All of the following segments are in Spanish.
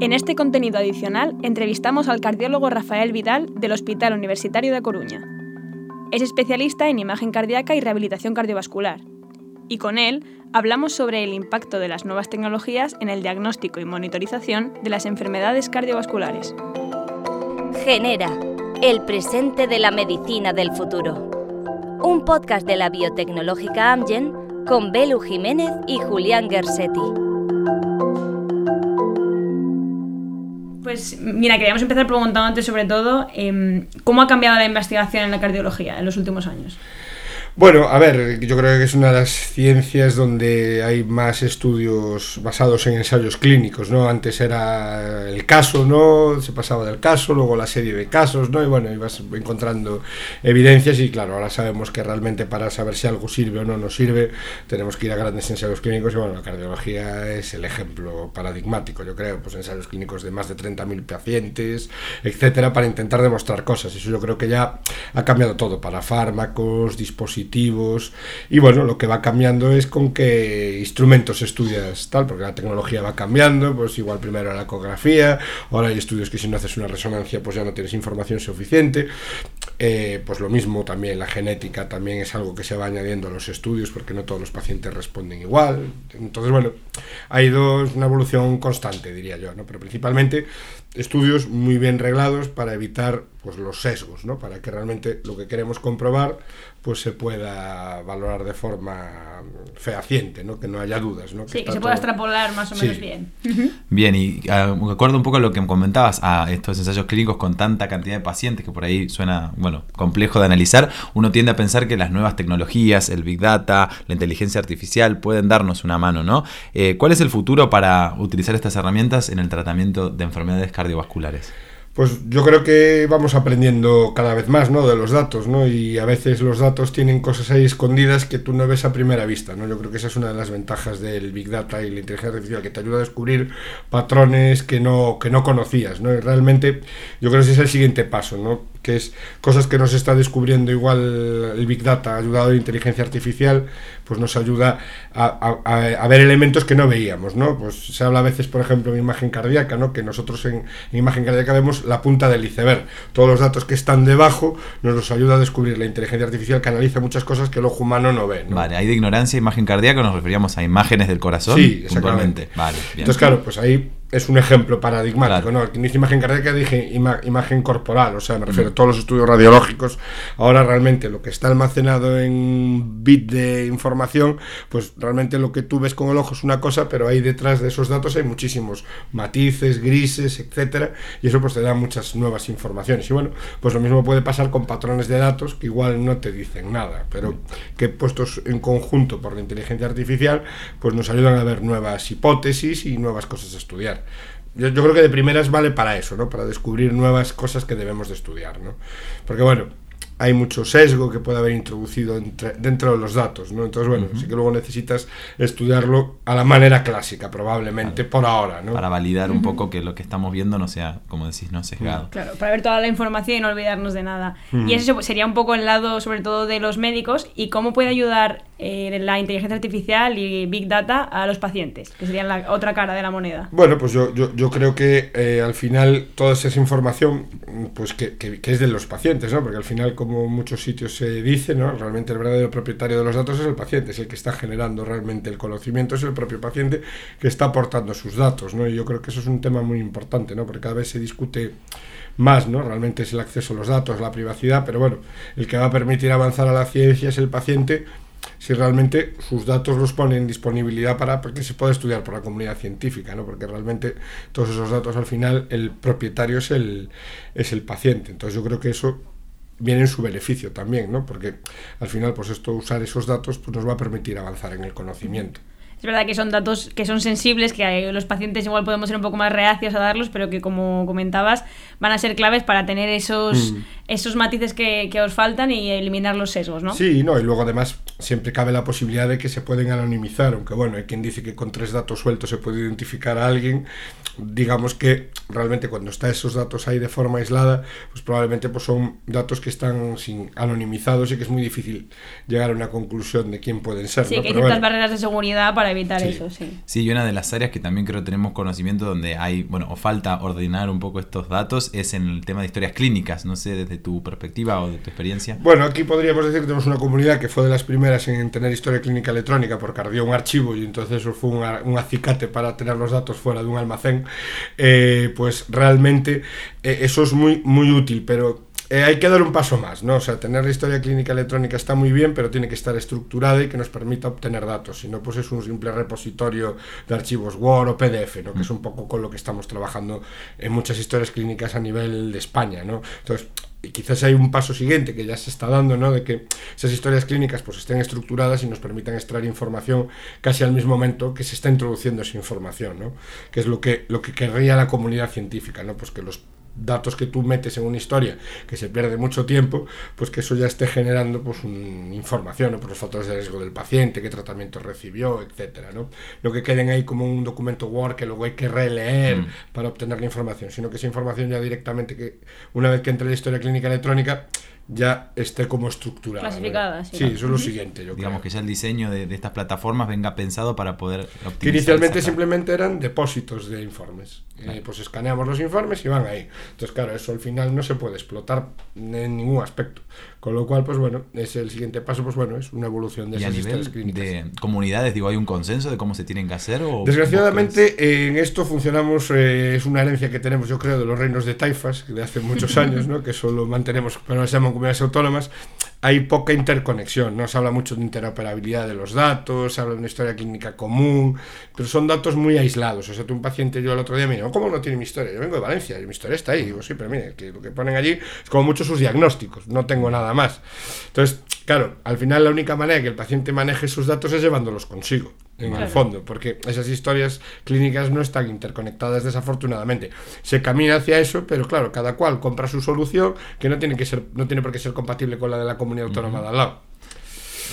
En este contenido adicional entrevistamos al cardiólogo Rafael Vidal del Hospital Universitario de Coruña. Es especialista en imagen cardíaca y rehabilitación cardiovascular. Y con él hablamos sobre el impacto de las nuevas tecnologías en el diagnóstico y monitorización de las enfermedades cardiovasculares. Genera, el presente de la medicina del futuro. Un podcast de la biotecnológica Amgen con Belu Jiménez y Julián Gersetti. Pues mira, queríamos empezar preguntándote sobre todo em, cómo ha cambiado la investigación en la cardiología en los últimos años. Bueno, a ver, yo creo que es una de las ciencias donde hay más estudios basados en ensayos clínicos, ¿no? Antes era el caso, ¿no? Se pasaba del caso, luego la serie de casos, ¿no? Y bueno, ibas encontrando evidencias y claro, ahora sabemos que realmente para saber si algo sirve o no nos sirve, tenemos que ir a grandes ensayos clínicos y bueno, la cardiología es el ejemplo paradigmático, yo creo, pues ensayos clínicos de más de 30.000 pacientes, etcétera, para intentar demostrar cosas. Eso yo creo que ya ha cambiado todo para fármacos, dispositivos, y bueno, lo que va cambiando es con qué instrumentos estudias tal, porque la tecnología va cambiando, pues igual primero la ecografía, ahora hay estudios que si no haces una resonancia pues ya no tienes información suficiente, eh, pues lo mismo también la genética también es algo que se va añadiendo a los estudios porque no todos los pacientes responden igual, entonces bueno, ha ido una evolución constante diría yo, ¿no? pero principalmente estudios muy bien reglados para evitar pues los sesgos, ¿no? Para que realmente lo que queremos comprobar pues se pueda valorar de forma fehaciente, ¿no? Que no haya dudas, ¿no? sí, que se pueda extrapolar más o menos bien. Bien, y uh, me acuerdo un poco de lo que comentabas a estos ensayos clínicos con tanta cantidad de pacientes que por ahí suena, bueno, complejo de analizar, uno tiende a pensar que las nuevas tecnologías, el Big Data, la inteligencia artificial pueden darnos una mano, ¿no? Eh, ¿Cuál es el futuro para utilizar estas herramientas en el tratamiento de enfermedades cardiovasculares? Pues yo creo que vamos aprendiendo cada vez más, ¿no? De los datos, ¿no? Y a veces los datos tienen cosas ahí escondidas que tú no ves a primera vista, ¿no? Yo creo que esa es una de las ventajas del Big Data y la inteligencia artificial, que te ayuda a descubrir patrones que no, que no conocías, ¿no? Y realmente yo creo que ese es el siguiente paso, ¿no? Que es cosas que nos está descubriendo igual el Big Data, ayudado de inteligencia artificial, pues nos ayuda a, a, ver elementos que no veíamos, ¿no? Pues se habla a veces, por ejemplo, en imagen cardíaca, ¿no? Que nosotros en, en imagen cardíaca vemos la punta del iceberg. Todos los datos que están debajo nos los ayuda a descubrir la inteligencia artificial que analiza muchas cosas que el ojo humano no ve. Vale, ahí de ignorancia, imagen cardíaca, nos referíamos a imágenes del corazón. Sí, exactamente. Vale, Entonces, claro, pues ahí es un ejemplo paradigmático, ¿no? Imagen cardíaca dije imagen corporal, o sea, me refiero a todos los estudios radiológicos. Ahora realmente lo que está almacenado en bit de información, pues realmente lo que tú ves con el ojo es una cosa, pero ahí detrás de esos datos hay muchísimos matices, grises, etcétera, y eso pues te da muchas nuevas informaciones. Y bueno, pues lo mismo puede pasar con patrones de datos que igual no te dicen nada, pero que puestos en conjunto por la inteligencia artificial, pues nos ayudan a ver nuevas hipótesis y nuevas cosas a estudiar. Yo, yo, creo que de primeras vale para eso, ¿no? Para descubrir nuevas cosas que debemos de estudiar, ¿no? Porque bueno, hay mucho sesgo que puede haber introducido entre, dentro de los datos, ¿no? Entonces, bueno, sí que luego necesitas estudiarlo a la manera clásica, probablemente, por ahora, ¿no? Para validar un poco que lo que estamos viendo no sea, como decís, no sesgado. Claro, para ver toda la información y no olvidarnos de nada. Y eso sería un poco el lado, sobre todo, de los médicos y cómo puede ayudar eh, la inteligencia artificial y Big Data a los pacientes, que sería la otra cara de la moneda. Bueno, pues yo, yo, yo creo que eh, al final toda esa información, pues que, que, que, es de los pacientes, ¿no? Porque al final, como muchos sitios se dice, ¿no? Realmente el verdadero propietario de los datos es el paciente, es el que está generando realmente el conocimiento, es el propio paciente que está aportando sus datos, ¿no? Y yo creo que eso es un tema muy importante, ¿no? Porque cada vez se discute más, ¿no? Realmente es el acceso a los datos, la privacidad, pero bueno, el que va a permitir avanzar a la ciencia es el paciente si realmente sus datos los ponen en disponibilidad para que se pueda estudiar por la comunidad científica, ¿no? porque realmente todos esos datos al final el propietario es el, es el paciente. Entonces yo creo que eso viene en su beneficio también, ¿no? porque al final pues esto usar esos datos pues, nos va a permitir avanzar en el conocimiento. Es verdad que son datos que son sensibles, que los pacientes igual podemos ser un poco más reacios a darlos, pero que como comentabas van a ser claves para tener esos, mm. esos matices que, que, os faltan y eliminar los sesgos, ¿no? Sí, no, y luego además siempre cabe la posibilidad de que se pueden anonimizar, aunque bueno, hay quien dice que con tres datos sueltos se puede identificar a alguien, digamos que realmente cuando está esos datos ahí de forma aislada, pues probablemente pues son datos que están sin anonimizados y que es muy difícil llegar a una conclusión de quién pueden ser. Sí, ¿no? que hay Pero ciertas bueno, barreras de seguridad para evitar Sí. eso, sí. Sí, y una de las áreas que también creo tenemos conocimiento donde hay, bueno, o falta ordenar un poco estos datos es en el tema de historias clínicas. No sé, desde tu perspectiva o de tu experiencia. Bueno, aquí podríamos decir que tenemos una comunidad que fue de las primeras en tener historia clínica electrónica porque ardió un archivo y entonces eso fue un acicate para tener los datos fuera de un almacén. Eh, pues realmente eh, eso es muy, muy útil, pero eh, hay que dar un paso más, ¿no? O sea, tener la historia clínica electrónica está muy bien, pero tiene que estar estructurada y que nos permita obtener datos. Si no, pues es un simple repositorio de archivos Word o PDF, ¿no? Que es un poco con lo que estamos trabajando en muchas historias clínicas a nivel de España, ¿no? Entonces, y quizás hay un paso siguiente que ya se está dando, ¿no? De que esas historias clínicas pues estén estructuradas y nos permitan extraer información casi al mismo momento que se está introduciendo esa información, ¿no? Que es lo que, lo que querría la comunidad científica, ¿no? Pues que los datos que tú metes en una historia que se pierde mucho tiempo, pues que eso ya esté generando pues un- información, ¿no? por los factores de riesgo del paciente, qué tratamiento recibió, etcétera, ¿no? No que queden ahí como un documento Word que luego hay que releer Mm. para obtener la información, sino que esa información ya directamente que una vez que entre la historia clínica electrónica ya esté como estructurada. Clasificada, sí. Sí, eso es lo siguiente, yo Digamos creo. que ya el diseño de, de estas plataformas venga pensado para poder optimizar. Que inicialmente simplemente eran depósitos de informes. Eh, pues escaneamos los informes y van ahí. Entonces, claro, eso al final no se puede explotar en ningún aspecto. Con lo cual, pues bueno, es el siguiente paso, pues bueno, es una evolución de Y a esas nivel historias clínicas. de comunidades, digo, ¿hay un consenso de cómo se tienen que hacer? O Desgraciadamente, eh, en esto funcionamos, eh, es una herencia que tenemos, yo creo, de los reinos de taifas, de hace muchos años, ¿no? que solo mantenemos, pero se llaman comunidades autónomas. Hay poca interconexión, ¿no? Se habla mucho de interoperabilidad de los datos, se habla de una historia clínica común, pero son datos muy aislados. O sea, tú un paciente, yo el otro día me dijo, ¿cómo no tiene mi historia? Yo vengo de Valencia y mi historia está ahí. Digo, sí, pero mire, que lo que ponen allí es como mucho sus diagnósticos, no tengo nada más. Entonces, claro, al final la única manera que el paciente maneje sus datos es llevándolos consigo, en el fondo, porque esas historias clínicas no están interconectadas desafortunadamente. Se camina hacia eso, pero claro, cada cual compra su solución que no tiene que ser no tiene por qué ser compatible con la de la comunidad autónoma de al lado.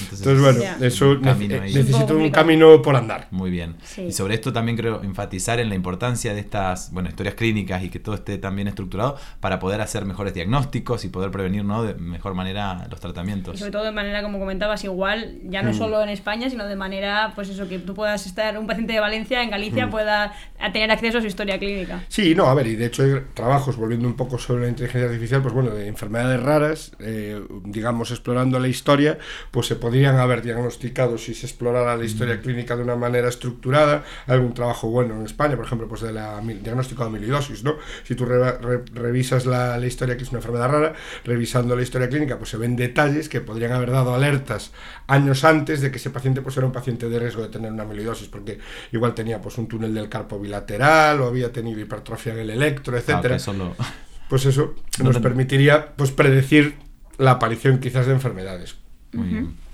Entonces, bueno, Ya. eso un camino nece- ahí. Es un camino por andar. Muy bien. Sí. Y sobre esto también creo enfatizar en la importancia de estas bueno, historias clínicas y que todo esté también estructurado para poder hacer mejores diagnósticos y poder prevenir ¿no? de mejor manera los Y tratamientos. sobre todo de manera, como comentabas, igual, ya Mm. no solo en España, sino de manera, pues eso, que tú puedas estar, un paciente de Valencia, en Mm. Galicia, pueda a tener acceso a su historia clínica. Sí, no, a ver, y de hecho hay trabajos, volviendo un poco sobre la inteligencia artificial, pues bueno, de enfermedades raras, eh, digamos, explorando la historia, pues se podrían haber diagnosticado si se explorara la historia clínica de una manera estructurada, algún trabajo bueno en España, por ejemplo, pues de la diagnóstico de amiloidosis, ¿no? Si tú re- re- revisas la, la historia, que es una enfermedad rara, revisando la historia clínica, pues se ven detalles que podrían haber dado alertas años antes de que ese paciente pues era un paciente de riesgo de tener una amiloidosis, porque igual tenía pues un túnel del carpo bilateral o había tenido hipertrofia en el electro, Ah, etcétera. que solo- Pues eso No nos permitiría pues predecir la aparición quizás de enfermedades. Muy bien.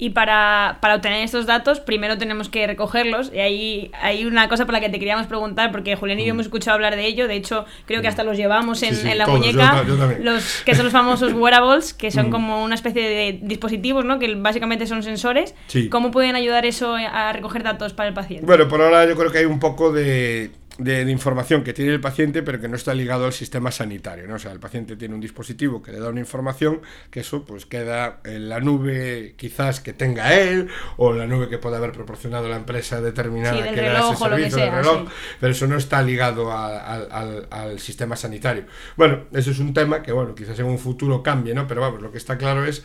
Y para, para obtener estos datos, primero tenemos que recogerlos. Y ahí hay una cosa por la que te queríamos preguntar, porque Julián y yo hemos escuchado hablar de ello. De hecho, creo que hasta los llevamos en, Mm. Sí, sí, en la todos, muñeca. yo yo los que son los famosos wearables, que son Mm. como una especie de dispositivos, ¿no? Que básicamente son sensores. Sí. ¿Cómo pueden ayudar eso a recoger datos para el paciente? Bueno, por ahora yo creo que hay un poco de, de- de información que tiene el paciente, pero que no está ligado al sistema sanitario. ¿no? O sea, el paciente tiene un dispositivo que le da una información, que eso pues queda en la nube quizás que tenga él, o la nube que pueda haber proporcionado la empresa determinada Sí, que le da ese servicio, del sea, reloj, sí. pero eso no está ligado a- al, al- al sistema sanitario. Bueno, eso es un tema que, bueno, quizás en un futuro cambie, ¿no? Pero vamos, lo que está claro es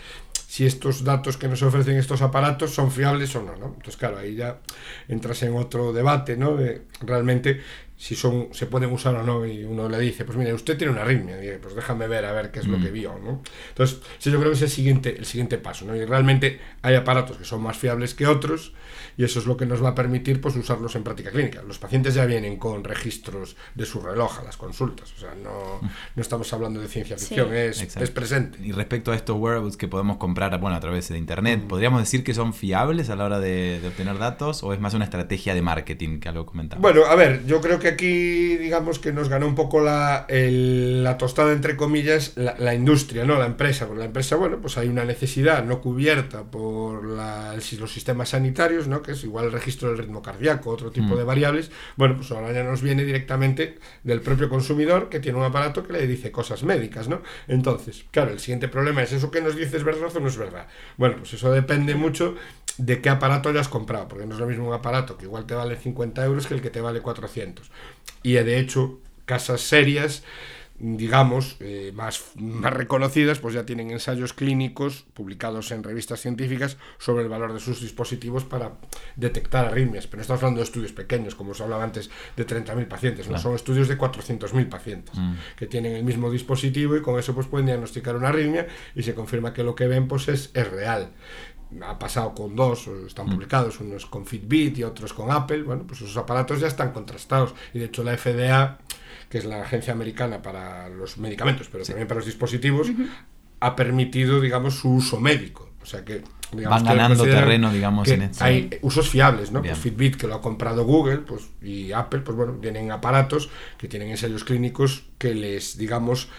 si estos datos que nos ofrecen estos aparatos son fiables o no, ¿no? Entonces, claro, ahí ya entras en otro debate, ¿no? De realmente si son se pueden usar o no y uno le dice, pues mire, usted tiene una arritmia, y, pues déjame ver a ver qué es lo Mm. que vio, ¿no? Entonces, sí, yo creo que es el siguiente, el siguiente paso, ¿no? Y realmente hay aparatos que son más fiables que otros y eso es lo que nos va a permitir pues usarlos en práctica clínica. Los pacientes ya vienen con registros de su reloj a las consultas, o sea, no, no estamos hablando de ciencia Sí. ficción, es, Exacto. es presente. Y respecto a estos wearables que podemos comprar bueno, a través de internet, Mm. ¿podríamos decir que son fiables a la hora de, de obtener datos o es más una estrategia de marketing que algo comentaba? Bueno, a ver, yo creo que aquí, digamos, que nos ganó un poco la, el- la tostada, entre comillas, la, la industria, ¿no? La empresa. Porque la empresa, bueno, pues hay una necesidad no cubierta por la- los sistemas sanitarios, ¿no? Que es igual el registro del ritmo cardíaco, otro tipo Mm. de variables. Bueno, pues ahora ya nos viene directamente del propio consumidor que tiene un aparato que le dice cosas médicas, ¿no? Entonces, claro, el siguiente problema es eso que nos dice es verdad o no es verdad. Bueno, pues eso depende mucho de qué aparato hayas comprado, porque no es lo mismo un aparato que igual te vale 50 euros que el que te vale 400. Y eh, de hecho, casas serias, digamos, eh, más, más reconocidas, pues ya tienen ensayos clínicos publicados en revistas científicas sobre el valor de sus dispositivos para detectar arritmias. Pero no estamos hablando de estudios pequeños, como os hablaba antes, de 30.000 pacientes, no son estudios de 400.000 pacientes Mm. que tienen el mismo dispositivo y con eso pues pueden diagnosticar una arritmia y se confirma que lo que ven pues es, es real. Ha pasado con dos, o están publicados, unos con Fitbit y otros con Apple. Bueno, pues esos aparatos ya están contrastados. Y de hecho la FDA, que es la agencia americana para los medicamentos, pero también para los dispositivos, ha permitido, digamos, su uso médico. O sea que, digamos, Van ganando terreno, digamos, que en este- Hay usos fiables, ¿no? Bien. Pues Fitbit, que lo ha comprado Google, pues, y Apple, pues bueno, tienen aparatos que tienen ensayos clínicos que les, digamos,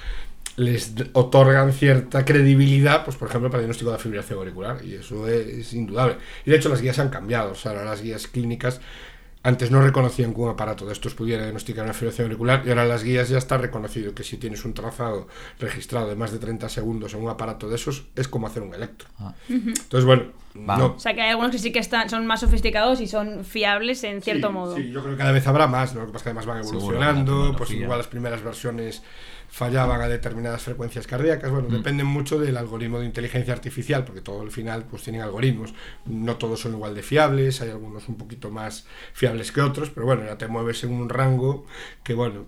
les otorgan cierta credibilidad, pues por ejemplo, para el diagnóstico de la fibrilación auricular, y eso es, indudable. Y de hecho las guías han cambiado, o sea, ahora las guías clínicas antes no reconocían que un aparato de estos pudiera diagnosticar una fibrilación auricular y ahora en las guías ya está reconocido que si tienes un trazado registrado de más de 30 segundos en un aparato de esos es como hacer un electro. Ah. Entonces, bueno, no, O sea que hay algunos que sí que están, son más sofisticados y son fiables en cierto Sí, modo. Sí, yo creo que cada vez habrá más, ¿no? Lo que pasa es que además van evolucionando, pues igual las primeras versiones fallaban a determinadas frecuencias cardíacas, bueno, Mm. dependen mucho del algoritmo de inteligencia artificial, porque todo al final pues tienen algoritmos, no todos son igual de fiables, hay algunos un poquito más fiables que otros, pero bueno, ya te mueves en un rango que bueno,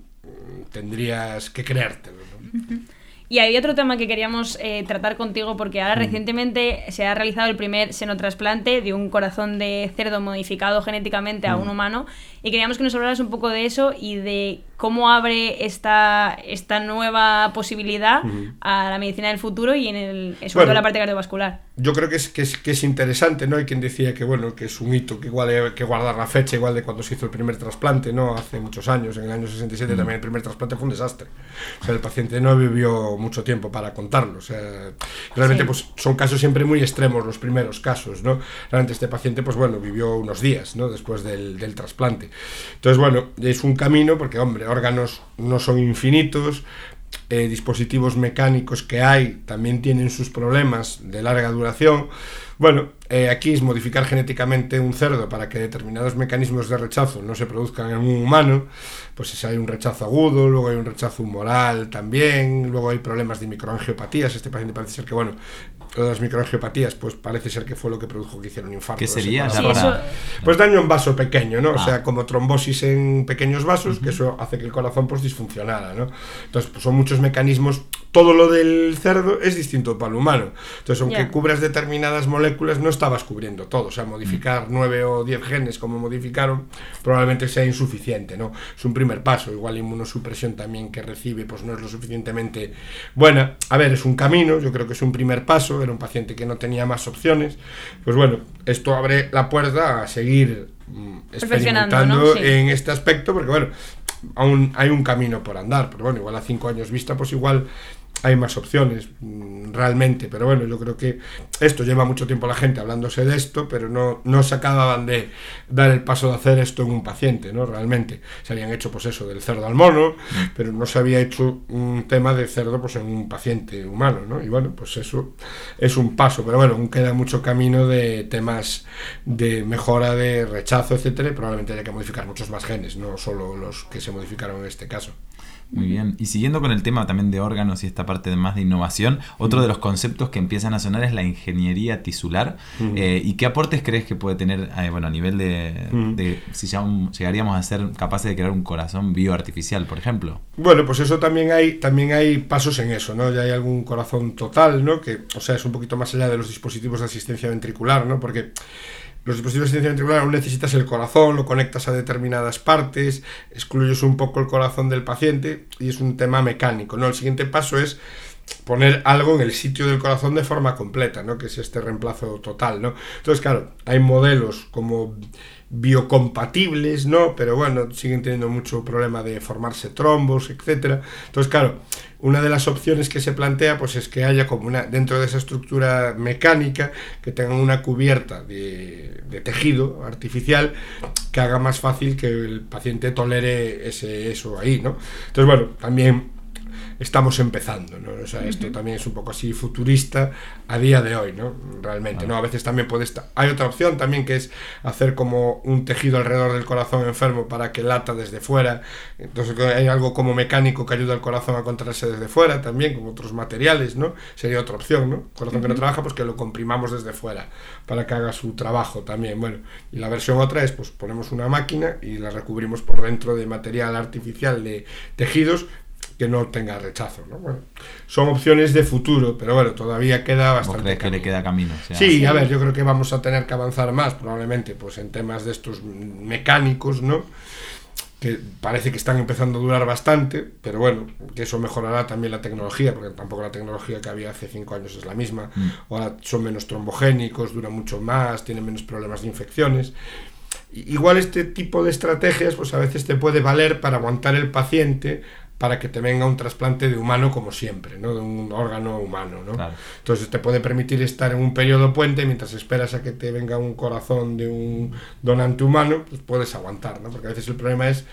tendrías que creértelo, ¿no? Y hay otro tema que queríamos eh, tratar contigo porque Mm. ahora recientemente se ha realizado el primer senotrasplante de un corazón de cerdo modificado genéticamente Mm. a un humano y queríamos que nos hablaras un poco de eso y de cómo abre esta, esta nueva posibilidad a la medicina del futuro y en el, sobre todo Bueno. en la parte cardiovascular. yo creo que es, que es, que es interesante, ¿no? Hay quien decía que, bueno, que es un hito, que igual hay que guardar la fecha, igual de cuando se hizo el primer trasplante, ¿no? Hace muchos años, en el año 67 también el primer trasplante fue un desastre. O sea, el paciente no vivió mucho tiempo para contarlo. O sea, realmente Sí. pues son casos siempre muy extremos los primeros casos, ¿no? Realmente este paciente, pues bueno, vivió unos días, ¿no? Después del, del trasplante. Entonces, bueno, es un camino porque, hombre, órganos no son infinitos, eh, dispositivos mecánicos que hay también tienen sus problemas de larga duración. Bueno, eh, aquí es modificar genéticamente un cerdo para que determinados mecanismos de rechazo no se produzcan en un humano. Pues si hay un rechazo agudo, luego hay un rechazo humoral también, luego hay problemas de microangiopatías. Este paciente parece ser que, bueno, lo de las microangiopatías, pues parece ser que fue lo que produjo que hiciera un infarto. ¿Qué sería? Sí, eso- Pues daño en vaso pequeño, ¿no? O Ah. sea, como trombosis en pequeños vasos, que eso hace que el corazón pues disfuncionara, ¿no? Entonces, pues, son muchos mecanismos. Todo lo del cerdo es distinto para el humano. Entonces, aunque Ya. cubras determinadas moléculas, no estabas cubriendo todo. O sea, modificar nueve o diez genes como modificaron probablemente sea insuficiente, ¿no? Es un primer paso. Igual la inmunosupresión también que recibe pues no es lo suficientemente buena. A ver, es un camino, yo creo que es un primer paso. Era un paciente que no tenía más opciones. Pues bueno, esto abre la puerta a seguir mm, experimentando ¿no? Sí. en este aspecto, porque bueno, aún hay un camino por andar, pero bueno, igual a cinco años vista, pues igual hay más opciones mm, realmente, pero bueno, yo creo que esto lleva mucho tiempo la gente hablándose de esto, pero no, no se acababan de dar el paso de hacer esto en un paciente, ¿no? Realmente se habían hecho pues eso del cerdo al mono, pero no se había hecho un tema de cerdo pues en un paciente humano, ¿no? Y bueno, pues eso es un paso, pero bueno, aún queda mucho camino de temas de mejora de rechazo, etcétera, y probablemente haya que modificar muchos más genes, no solo los que se modificaron en este caso. Muy bien. Y siguiendo con el tema también de órganos y esta parte de más de innovación, otro de los conceptos que empiezan a sonar es la ingeniería tisular. Eh, ¿Y qué aportes crees que puede tener, eh, bueno, a nivel de, de si ya un- llegaríamos a ser capaces de crear un corazón bioartificial, por ejemplo? Bueno, pues eso también hay, también hay pasos en eso, ¿no? Ya hay algún corazón total, ¿no? Que, o sea, es un poquito más allá de los dispositivos de asistencia ventricular, ¿no? Porque los dispositivos de asistencia ventricular aún necesitas el corazón, lo conectas a determinadas partes, excluyes un poco el corazón del paciente y es un tema mecánico, ¿no? El siguiente paso es poner algo en el sitio del corazón de forma completa, ¿no? Que es este reemplazo total, ¿no? Entonces, claro, hay modelos como biocompatibles, ¿no? Pero bueno, siguen teniendo mucho problema de formarse trombos, etcétera. Entonces, claro, una de las opciones que se plantea pues es que haya como una dentro de esa estructura mecánica que tengan una cubierta de, tejido artificial que haga más fácil que el paciente tolere ese eso ahí, ¿no? Entonces, bueno, también estamos empezando, ¿no? O sea, esto también es un poco así futurista a día de hoy, ¿no? Realmente, ¿no? A veces también puede estar... Hay otra opción también que es hacer como un tejido alrededor del corazón enfermo para que lata desde fuera. Entonces hay algo como mecánico que ayuda al corazón a contraerse desde fuera también, con otros materiales, ¿no? Sería otra opción, ¿no? Corazón que no trabaja, pues que lo comprimamos desde fuera para que haga su trabajo también. Bueno, y la versión otra es, pues ponemos una máquina y la recubrimos por dentro de material artificial de tejidos que no tenga rechazo. ¿no? Bueno, son opciones de futuro, pero bueno, todavía queda bastante. crees que le queda camino? O sea, sí, a ver, yo creo que vamos a tener que avanzar más, probablemente, pues en temas de estos mecánicos, ¿no? que parece que están empezando a durar bastante, pero bueno, que eso mejorará también la tecnología, porque tampoco la tecnología que había hace cinco años es la misma. Mm. Ahora son menos trombogénicos, duran mucho más, tienen menos problemas de infecciones. Igual este tipo de estrategias, pues a veces te puede valer para aguantar el paciente para que te venga un trasplante de humano como siempre, ¿no? De un órgano humano, ¿no? Claro. Entonces te puede permitir estar en un periodo puente mientras esperas a que te venga un corazón de un donante humano, pues puedes aguantar, ¿no? Porque a veces el problema es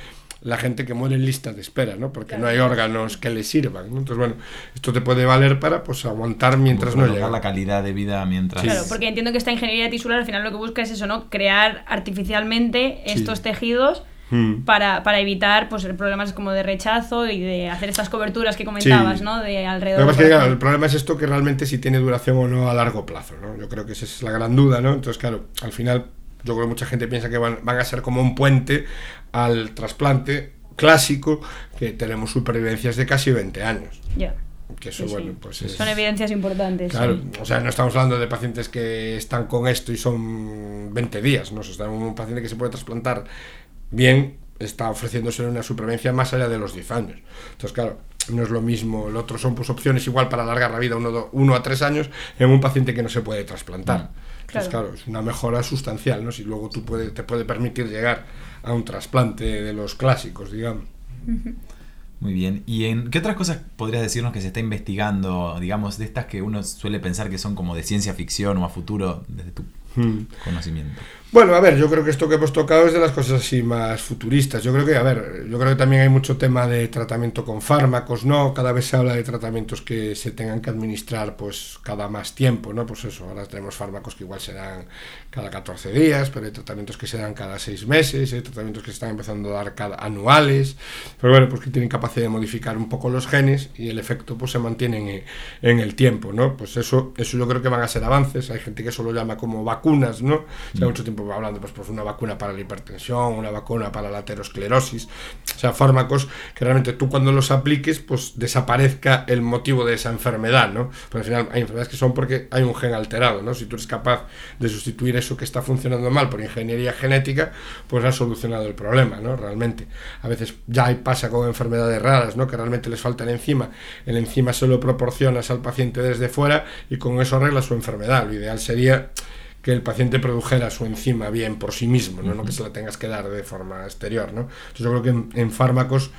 la gente que muere en lista de espera, ¿no? Porque no hay órganos que le sirvan, ¿no? Entonces, bueno, esto te puede valer para, pues, aguantar mientras no llega. la calidad de vida mientras... Claro, porque entiendo que esta ingeniería tisular al final lo que busca es eso, ¿no? Crear artificialmente Sí. estos tejidos Mm. para, para evitar pues problemas como de rechazo y de hacer estas coberturas que comentabas, Sí. ¿no? De alrededor. es que, claro, el problema es esto que realmente si tiene duración o no a largo plazo, ¿no? Yo creo que esa es la gran duda, ¿no? Entonces, claro, al final yo creo que mucha gente piensa que van, van a ser como un puente al trasplante clásico, que tenemos supervivencias de casi 20 años. Ya. Que eso, Sí, sí. bueno, pues es... Son evidencias importantes. Claro, sí. o sea, no estamos hablando de pacientes que están con esto y son 20 días, ¿no? O sea, un paciente que se puede trasplantar bien, está ofreciéndose una supervivencia más allá de los 10 años. Entonces, claro, no es lo mismo, el otro son pues opciones igual para alargar la vida uno, do- uno a tres años en un paciente que no se puede trasplantar. Entonces, Claro. claro, es una mejora sustancial, ¿no? Si luego tú puede, te puede permitir llegar a un trasplante de los clásicos, digamos. Muy bien. ¿Y en qué otras cosas podrías decirnos que se está investigando, digamos, de estas que uno suele pensar que son como de ciencia ficción o a futuro desde tu Hmm. conocimiento? Bueno, a ver, yo creo que esto que hemos tocado es de las cosas así más futuristas. Yo creo que, a ver, yo creo que también hay mucho tema de tratamiento con fármacos, ¿no? Cada vez se habla de tratamientos que se tengan que administrar, pues, cada más tiempo, ¿no? Pues eso, ahora tenemos fármacos que igual se dan cada 14 días, pero hay tratamientos que se dan cada 6 meses, hay tratamientos que se están empezando a dar cada anuales, pero bueno, pues que tienen capacidad de modificar un poco los genes y el efecto, pues, se mantiene en, en el tiempo, ¿no? Pues eso, eso yo creo que van a ser avances. Hay gente que eso lo llama como vacunas, ¿no? Lleva mucho tiempo hablando, pues, pues una vacuna para la hipertensión, una vacuna para la aterosclerosis, o sea, fármacos que realmente tú cuando los apliques, pues desaparezca el motivo de esa enfermedad, ¿no? Porque al final hay enfermedades que son porque hay un gen alterado, ¿no? Si tú eres capaz de sustituir eso que está funcionando mal por ingeniería genética, pues has solucionado el problema, ¿no? Realmente. A veces ya pasa con enfermedades raras, ¿no? Que realmente les falta el enzima. El enzima se lo proporcionas al paciente desde fuera y con eso arreglas su enfermedad. Lo ideal sería que el paciente produjera su enzima bien por sí mismo, ¿no? No que se la tengas que dar de forma exterior, ¿no? Entonces yo creo que en, en fármacos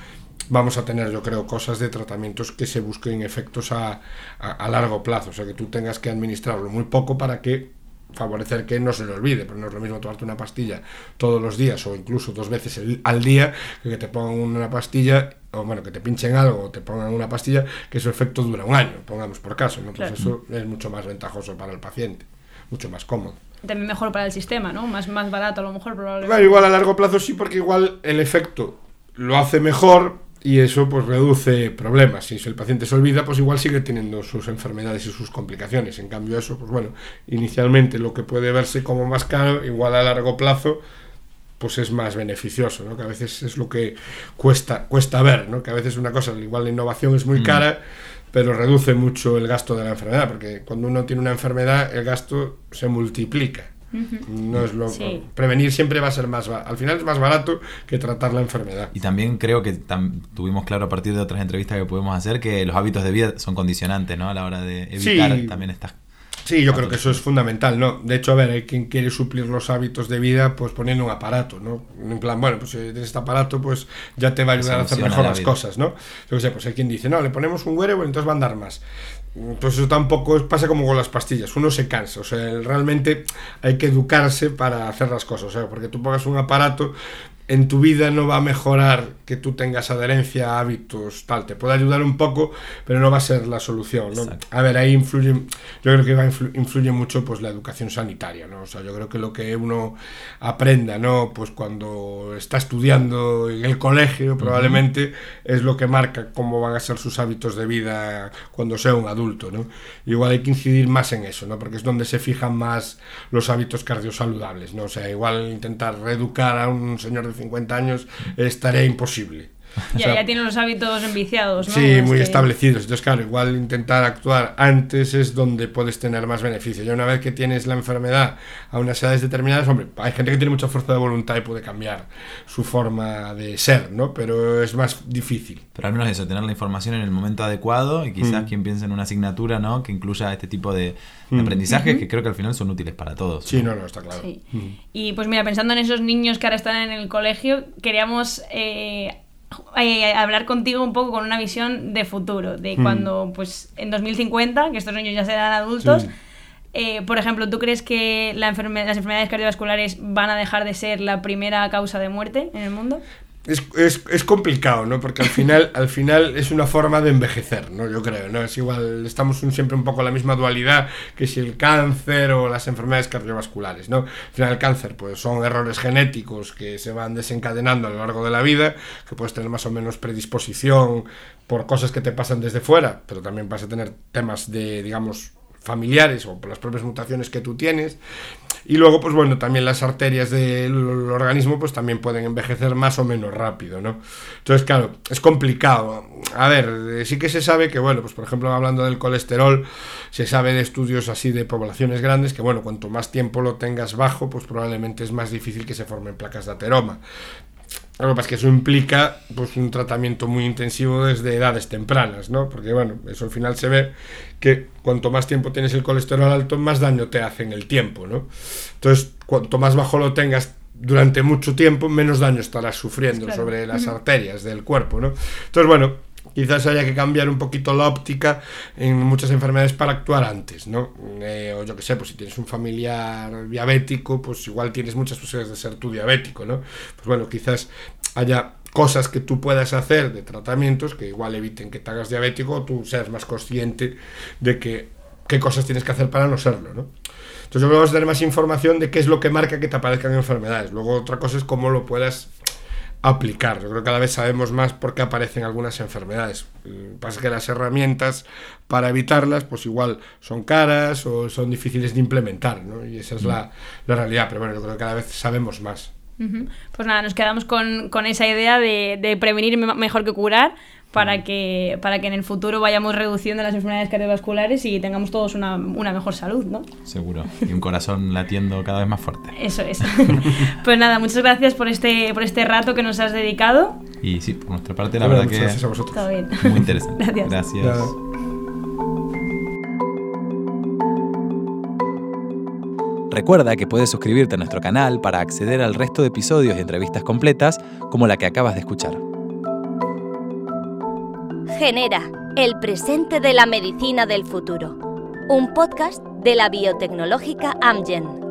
vamos a tener, yo creo, cosas de tratamientos que se busquen efectos a, a, a largo plazo, o sea, que tú tengas que administrarlo muy poco para que favorecer que no se le olvide, pero no es lo mismo tomarte una pastilla todos los días o incluso dos veces el- al día que que te pongan una pastilla o bueno, que te pinchen algo o te pongan una pastilla que su efecto dura un año, pongamos por caso, ¿no? Pues Claro. eso es mucho más ventajoso para el paciente, mucho más cómodo. También mejor para el sistema, ¿no? Más, más barato a lo mejor probablemente. Bueno, igual a largo plazo sí, porque igual el efecto lo hace mejor y eso pues reduce problemas. Si el paciente se olvida, pues igual sigue teniendo sus enfermedades y sus complicaciones. En cambio eso, pues bueno, inicialmente lo que puede verse como más caro, igual a largo plazo pues es más beneficioso, ¿no? Que a veces es lo que cuesta cuesta ver, ¿no? Que a veces una cosa, igual la innovación es muy Mm. cara, pero reduce mucho el gasto de la enfermedad, porque cuando uno tiene una enfermedad, el gasto se multiplica. No es lo Sí. prevenir siempre va a ser más al final es más barato que tratar la enfermedad. Y también creo que tam- tuvimos claro a partir de otras entrevistas que pudimos hacer que los hábitos de vida son condicionantes, ¿no? A la hora de evitar Sí. también estas Sí, yo creo que eso es fundamental, ¿no? De hecho, a ver, hay quien quiere suplir los hábitos de vida pues poniendo un aparato, ¿no? En plan, bueno, pues si tienes este aparato, pues ya te va a ayudar a hacer mejor las vida. cosas, ¿no? Yo sé, pues hay quien dice, no, le ponemos un wearable, entonces va a andar más. Pues eso tampoco pasa como con las pastillas, uno se cansa, o sea, realmente hay que educarse para hacer las cosas, o sea, porque tú pongas un aparato, en tu vida no va a mejorar que tú tengas adherencia a hábitos, tal, te puede ayudar un poco, pero no va a ser la solución, ¿no? A ver, ahí influye, yo creo que va influye mucho pues la educación sanitaria, ¿no? O sea, yo creo que lo que uno aprenda, ¿no? Pues cuando está estudiando en el colegio, probablemente es lo que marca cómo van a ser sus hábitos de vida cuando sea un adulto, ¿no? Igual hay que incidir más en eso, ¿no? Porque es donde se fijan más los hábitos cardiosaludables, ¿no? O sea, igual intentar reeducar a un señor de 50 años es tarea imposible. Ya, ya tiene los hábitos enviciados, ¿no? Sí, muy establecidos. Entonces, claro, igual intentar actuar antes es donde puedes tener más beneficio. Ya una vez que tienes la enfermedad a unas edades determinadas, hombre, hay gente que tiene mucha fuerza de voluntad y puede cambiar su forma de ser, ¿no? Pero es más difícil. Pero al menos eso, tener la información en el momento adecuado y quizás mm. quien piense en una asignatura, ¿no? Que incluya este tipo de, mm. aprendizajes que creo que al final son útiles para todos. Sí, no, no, está claro. Mm. Y pues mira, pensando en esos niños que ahora están en el colegio, queríamos... Eh, eh, hablar contigo un poco con una visión de futuro, de cuando, pues, en 2050, que estos niños ya serán adultos, eh, por ejemplo, ¿tú crees que la las enfermedades cardiovasculares van a dejar de ser la primera causa de muerte en el mundo? Es, es, es, complicado, ¿no? Porque al final, al final es una forma de envejecer, ¿no? Yo creo, ¿no? Es igual, estamos siempre un poco en la misma dualidad que si el cáncer o las enfermedades cardiovasculares, ¿no? Al final el cáncer, pues son errores genéticos que se van desencadenando a lo largo de la vida, que puedes tener más o menos predisposición por cosas que te pasan desde fuera, pero también vas a tener temas de, digamos, familiares o por las propias mutaciones que tú tienes. Y luego, pues bueno, también las arterias del organismo pues también pueden envejecer más o menos rápido, ¿no? Entonces, claro, es complicado. A ver, eh, sí que se sabe que, bueno, pues por ejemplo, hablando del colesterol, se sabe de estudios así de poblaciones grandes que, bueno, cuanto más tiempo lo tengas bajo, pues probablemente es más difícil que se formen placas de ateroma. Lo que pasa es que eso implica pues, un tratamiento muy intensivo desde edades tempranas, ¿no? Porque, bueno, eso al final se ve que cuanto más tiempo tienes el colesterol alto, más daño te hace en el tiempo, ¿no? Entonces, cuanto más bajo lo tengas durante mucho tiempo, menos daño estarás sufriendo sobre las arterias del cuerpo, ¿no? Entonces, bueno, quizás haya que cambiar un poquito la óptica en muchas enfermedades para actuar antes, ¿no? Eh, o yo que sé, pues si tienes un familiar diabético, pues igual tienes muchas posibilidades de ser tú diabético, ¿no? Pues bueno, quizás haya cosas que tú puedas hacer de tratamientos que igual eviten que te hagas diabético o tú seas más consciente de que qué cosas tienes que hacer para no serlo, ¿no? Entonces yo creo que vamos a tener más información de qué es lo que marca que te aparezcan enfermedades. Luego otra cosa es cómo lo puedas aplicar. Yo creo que cada vez sabemos más por qué aparecen algunas enfermedades. pasa que las herramientas para evitarlas, pues igual son caras o son difíciles de implementar, ¿no? Y esa es la, la realidad. Pero bueno, yo creo que cada vez sabemos más. Pues nada, nos quedamos con, con esa idea de, de, prevenir mejor que curar para que, para que en el futuro vayamos reduciendo las enfermedades cardiovasculares y tengamos todos una, una mejor salud, ¿no? Seguro. Y un corazón latiendo cada vez más fuerte. Eso es. pues nada, muchas gracias por este, por este rato que nos has dedicado. Y sí, por nuestra parte, la verdad que... Gracias a vosotros. Todo bien. Muy interesante. gracias. Gracias. Recuerda que puedes suscribirte a nuestro canal para acceder al resto de episodios y entrevistas completas como la que acabas de escuchar. Genera, el presente de la medicina del futuro. Un podcast de la biotecnológica Amgen.